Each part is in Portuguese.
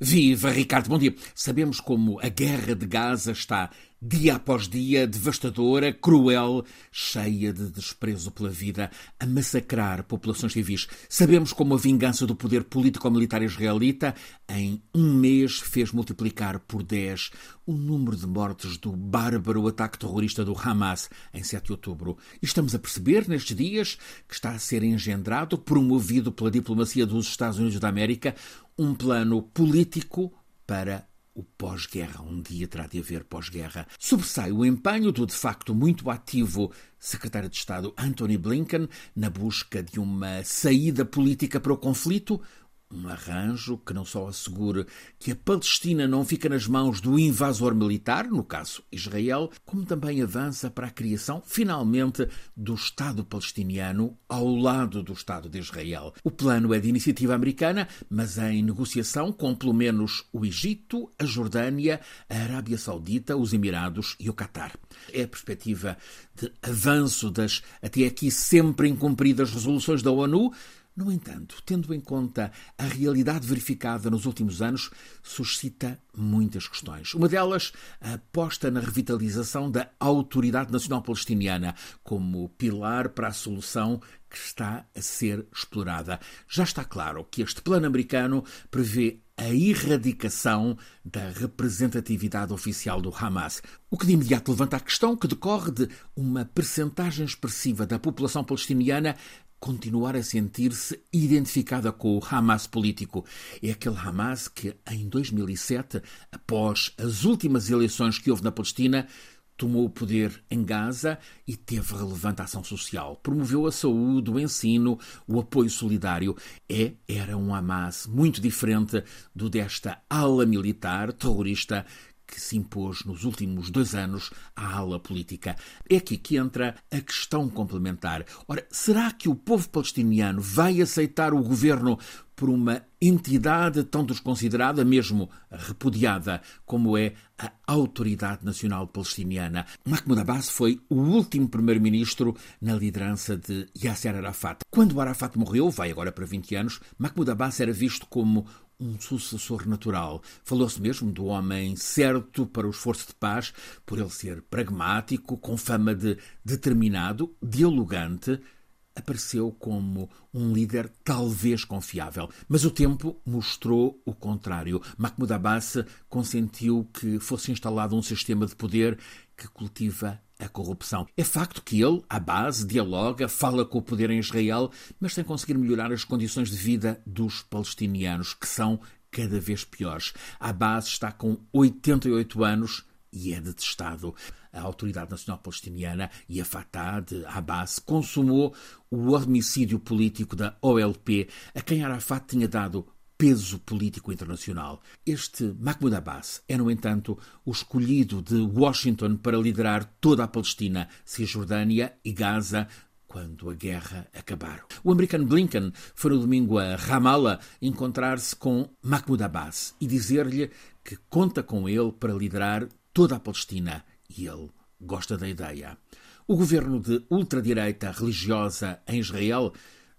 Viva, Ricardo, bom dia. Sabemos como a guerra de Gaza está dia após dia, devastadora, cruel, cheia de desprezo pela vida, a massacrar populações civis. Sabemos como a vingança do poder político-militar israelita, em um mês, fez multiplicar por 10 o número de mortes do bárbaro ataque terrorista do Hamas em 7 de outubro. E estamos a perceber, nestes dias, que está a ser engendrado, promovido pela diplomacia dos Estados Unidos da América, um plano político para o pós-guerra. Um dia terá de haver pós-guerra. Sobressai o empenho do de facto muito ativo secretário de Estado Anthony Blinken na busca de uma saída política para o conflito, um arranjo que não só assegure que a Palestina não fica nas mãos do invasor militar, no caso Israel, como também avança para a criação, finalmente, do Estado palestiniano ao lado do Estado de Israel. O plano é de iniciativa americana, mas em negociação com pelo menos o Egito, a Jordânia, a Arábia Saudita, os Emirados e o Catar. É a perspectiva de avanço das até aqui sempre incumpridas resoluções da ONU no entanto, tendo em conta a realidade verificada nos últimos anos, suscita muitas questões. Uma delas, a aposta na revitalização da Autoridade Nacional Palestiniana como pilar para a solução que está a ser explorada. Já está claro que este plano americano prevê a erradicação da representatividade oficial do Hamas, o que de imediato levanta a questão que decorre de uma percentagem expressiva da população palestiniana continuar a sentir-se identificada com o Hamas político. É aquele Hamas que, em 2007, após as últimas eleições que houve na Palestina, tomou o poder em Gaza e teve relevante ação social. Promoveu a saúde, o ensino, o apoio solidário. É, era um Hamas muito diferente do desta ala militar terrorista que se impôs nos últimos dois anos à ala política. É aqui que entra a questão complementar. Ora, será que o povo palestiniano vai aceitar o governo por uma entidade tão desconsiderada, mesmo repudiada, como é a Autoridade Nacional Palestiniana. Mahmoud Abbas foi o último primeiro-ministro na liderança de Yasser Arafat. Quando Arafat morreu, vai agora para 20 anos, Mahmoud Abbas era visto como um sucessor natural. Falou-se mesmo do homem certo para o esforço de paz, por ele ser pragmático, com fama de determinado, dialogante, apareceu como um líder talvez confiável. Mas o tempo mostrou o contrário. Mahmoud Abbas consentiu que fosse instalado um sistema de poder que cultiva a corrupção. É facto que ele, à base, dialoga, fala com o poder em Israel, mas sem conseguir melhorar as condições de vida dos palestinianos, que são cada vez piores. A base está com 88 anos e é detestado. A Autoridade Nacional Palestiniana e a Fatah de Abbas consumou o homicídio político da OLP, a quem Arafat tinha dado peso político internacional. Este Mahmoud Abbas é, no entanto, o escolhido de Washington para liderar toda a Palestina, Cisjordânia e Gaza, quando a guerra acabar. O americano Blinken foi no domingo a Ramallah encontrar-se com Mahmoud Abbas e dizer-lhe que conta com ele para liderar toda a Palestina e ele gosta da ideia. O governo de ultradireita religiosa em Israel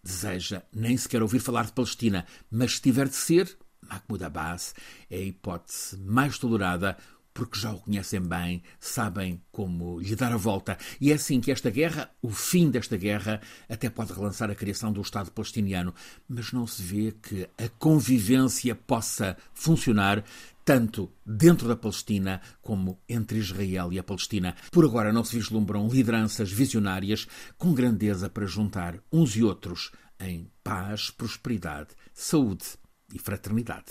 deseja nem sequer ouvir falar de Palestina, mas se tiver de ser, Mahmoud Abbas é a hipótese mais tolerada porque já o conhecem bem, sabem como lhe dar a volta. E é assim que esta guerra, o fim desta guerra, até pode relançar a criação do Estado palestiniano, mas não se vê que a convivência possa funcionar tanto dentro da Palestina como entre Israel e a Palestina. Por agora não se vislumbram lideranças visionárias com grandeza para juntar uns e outros em paz, prosperidade, saúde e fraternidade.